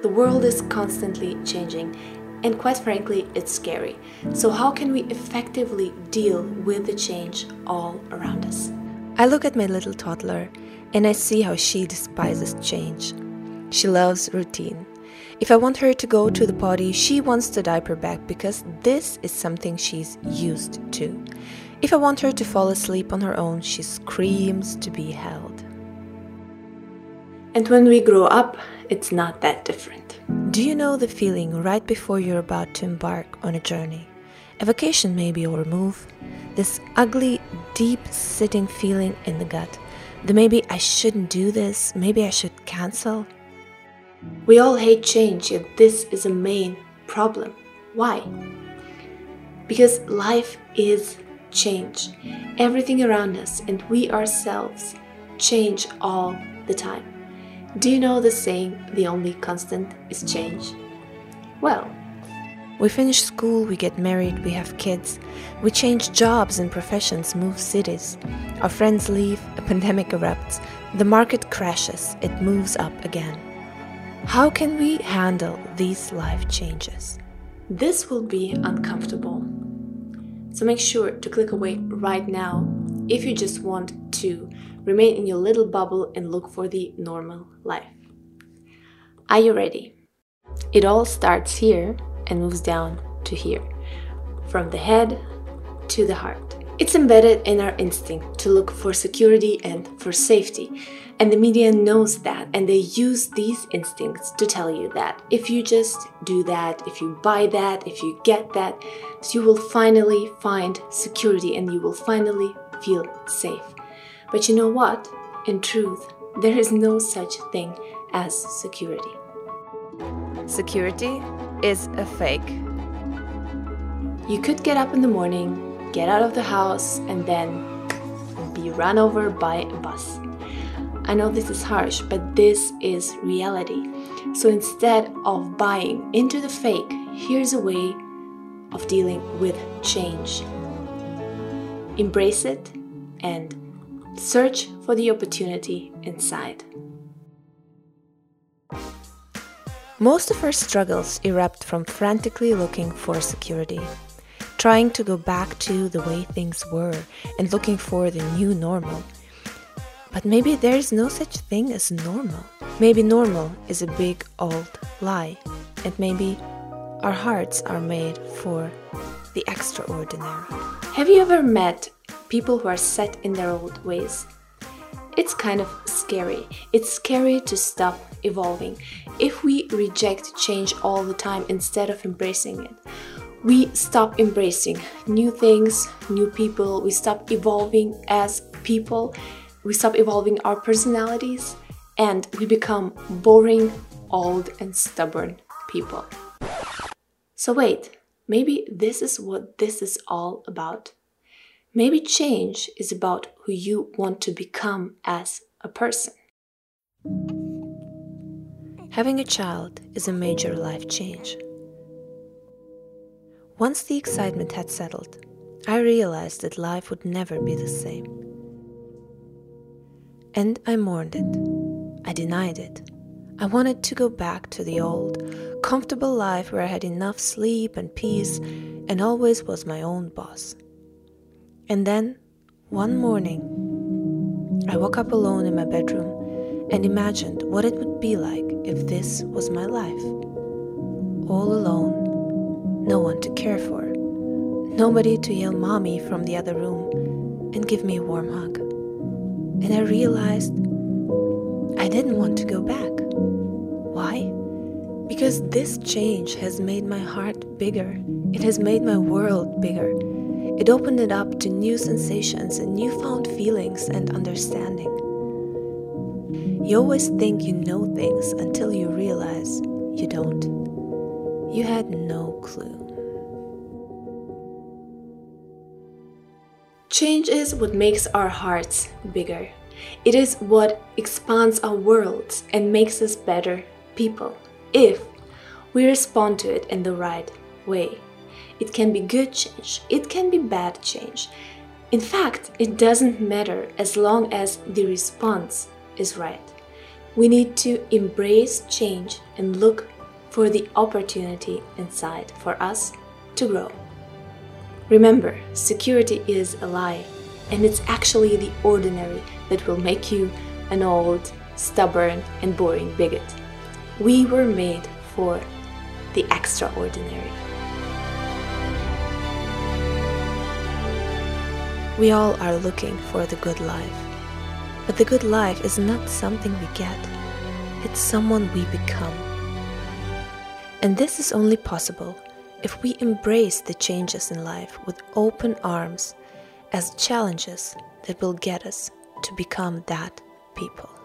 The world is constantly changing, and quite frankly, it's scary. So, how can we effectively deal with the change all around us? I look at my little toddler and I see how she despises change. She loves routine. If I want her to go to the potty, she wants the diaper back because this is something she's used to. If I want her to fall asleep on her own, she screams to be held. And when we grow up, it's not that different. Do you know the feeling right before you're about to embark on a journey? A vacation, maybe, or a move? This ugly, deep sitting feeling in the gut. The maybe I shouldn't do this, maybe I should cancel. We all hate change, yet this is a main problem. Why? Because life is change. Everything around us and we ourselves change all the time. Do you know the saying, the only constant is change? Well, we finish school, we get married, we have kids, we change jobs and professions, move cities. Our friends leave, a pandemic erupts, the market crashes, it moves up again. How can we handle these life changes? This will be uncomfortable. So make sure to click away right now if you just want to remain in your little bubble and look for the normal life. Are you ready? It all starts here and moves down to here, from the head to the heart. It's embedded in our instinct to look for security and for safety. And the media knows that, and they use these instincts to tell you that if you just do that, if you buy that, if you get that, you will finally find security and you will finally feel safe. But you know what? In truth, there is no such thing as security. Security is a fake. You could get up in the morning, get out of the house, and then be run over by a bus. I know this is harsh, but this is reality. So instead of buying into the fake, here's a way of dealing with change. Embrace it and search for the opportunity inside. Most of our struggles erupt from frantically looking for security trying to go back to the way things were and looking for the new normal. But maybe there is no such thing as normal. Maybe normal is a big old lie, and maybe our hearts are made for the extraordinary. Have you ever met people who are set in their old ways? It's kind of scary. It's scary to stop evolving. If we reject change all the time instead of embracing it, we stop embracing new things, new people, we stop evolving as people, we stop evolving our personalities, and we become boring, old, and stubborn people. So, wait, maybe this is what this is all about. Maybe change is about who you want to become as a person. Having a child is a major life change. Once the excitement had settled, I realized that life would never be the same. And I mourned it. I denied it. I wanted to go back to the old, comfortable life where I had enough sleep and peace and always was my own boss. And then, one morning, I woke up alone in my bedroom and imagined what it would be like if this was my life. All alone no one to care for, nobody to yell mommy from the other room and give me a warm hug. And I realized I didn't want to go back. Why? Because this change has made my heart bigger. It has made my world bigger. It opened it up to new sensations and newfound feelings and understanding. You always think you know things until you realize you don't. You had no clue. Change is what makes our hearts bigger. It is what expands our worlds and makes us better people if we respond to it in the right way. It can be good change, it can be bad change. In fact, it doesn't matter as long as the response is right. We need to embrace change and look for the opportunity inside for us to grow. Remember, security is a lie, and it's actually the ordinary that will make you an old, stubborn, and boring bigot. We were made for the extraordinary. We all are looking for the good life. But the good life is not something we get, it's someone we become. And this is only possible if we embrace the changes in life with open arms as challenges that will get us to become that people.